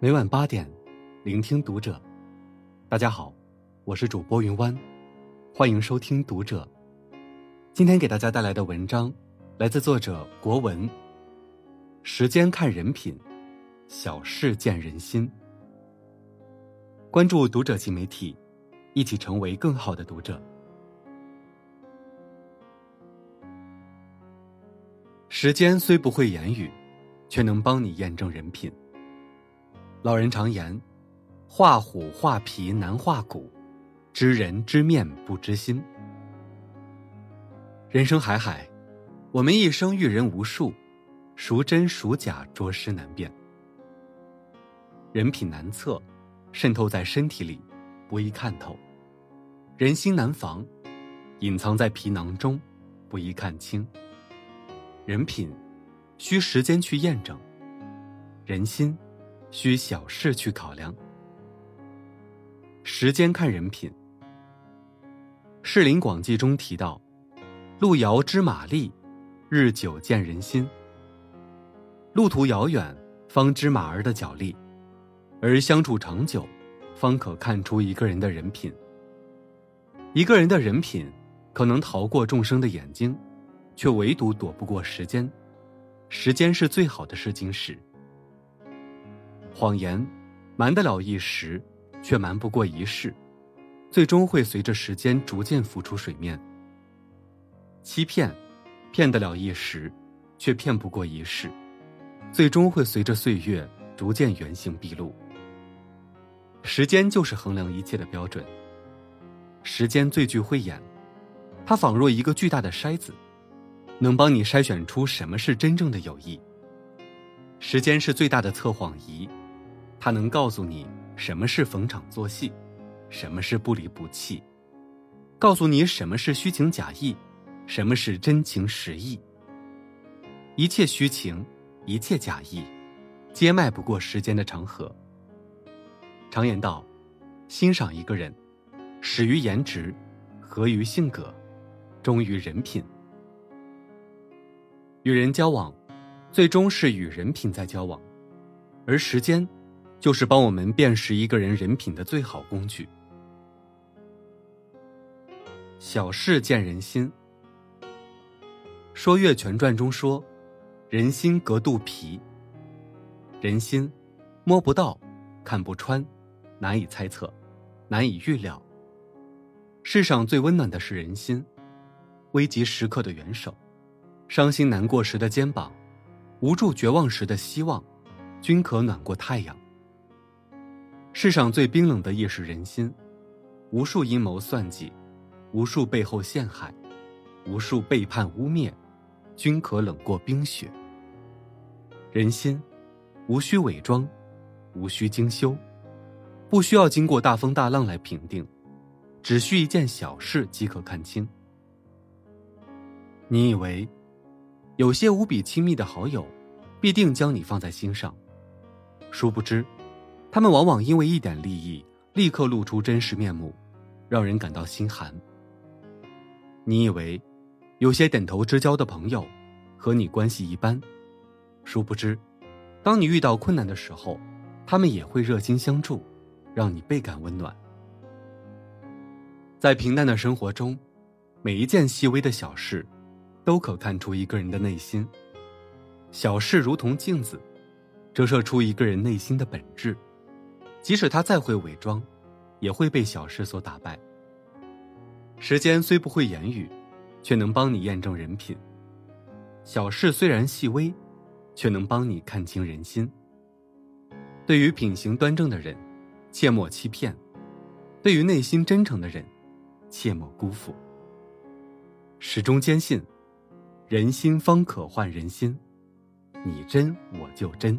每晚八点，聆听读者。大家好，我是主播云湾，欢迎收听读者。今天给大家带来的文章来自作者国文。时间看人品，小事见人心。关注读者新媒体，一起成为更好的读者。时间虽不会言语，却能帮你验证人品。老人常言：“画虎画皮难画骨，知人知面不知心。”人生海海，我们一生遇人无数，孰真孰假，着实难辨。人品难测，渗透在身体里，不易看透；人心难防，隐藏在皮囊中，不易看清。人品，需时间去验证；人心。需小事去考量，时间看人品。《士林广记》中提到：“路遥知马力，日久见人心。”路途遥远，方知马儿的脚力；而相处长久，方可看出一个人的人品。一个人的人品，可能逃过众生的眼睛，却唯独躲不过时间。时间是最好的试金石。谎言，瞒得了一时，却瞒不过一世，最终会随着时间逐渐浮出水面。欺骗，骗得了一时，却骗不过一世，最终会随着岁月逐渐原形毕露。时间就是衡量一切的标准。时间最具慧眼，它仿若一个巨大的筛子，能帮你筛选出什么是真正的友谊。时间是最大的测谎仪。他能告诉你什么是逢场作戏，什么是不离不弃，告诉你什么是虚情假意，什么是真情实意。一切虚情，一切假意，皆迈不过时间的长河。常言道：欣赏一个人，始于颜值，合于性格，忠于人品。与人交往，最终是与人品在交往，而时间。就是帮我们辨识一个人人品的最好工具。小事见人心，《说岳全传》中说：“人心隔肚皮。”人心摸不到，看不穿，难以猜测，难以预料。世上最温暖的是人心，危急时刻的援手，伤心难过时的肩膀，无助绝望时的希望，均可暖过太阳。世上最冰冷的亦是人心，无数阴谋算计，无数背后陷害，无数背叛污蔑，均可冷过冰雪。人心，无需伪装，无需精修，不需要经过大风大浪来评定，只需一件小事即可看清。你以为，有些无比亲密的好友，必定将你放在心上，殊不知。他们往往因为一点利益，立刻露出真实面目，让人感到心寒。你以为有些点头之交的朋友和你关系一般，殊不知，当你遇到困难的时候，他们也会热心相助，让你倍感温暖。在平淡的生活中，每一件细微的小事，都可看出一个人的内心。小事如同镜子，折射出一个人内心的本质。即使他再会伪装，也会被小事所打败。时间虽不会言语，却能帮你验证人品。小事虽然细微，却能帮你看清人心。对于品行端正的人，切莫欺骗；对于内心真诚的人，切莫辜负。始终坚信，人心方可换人心，你真我就真。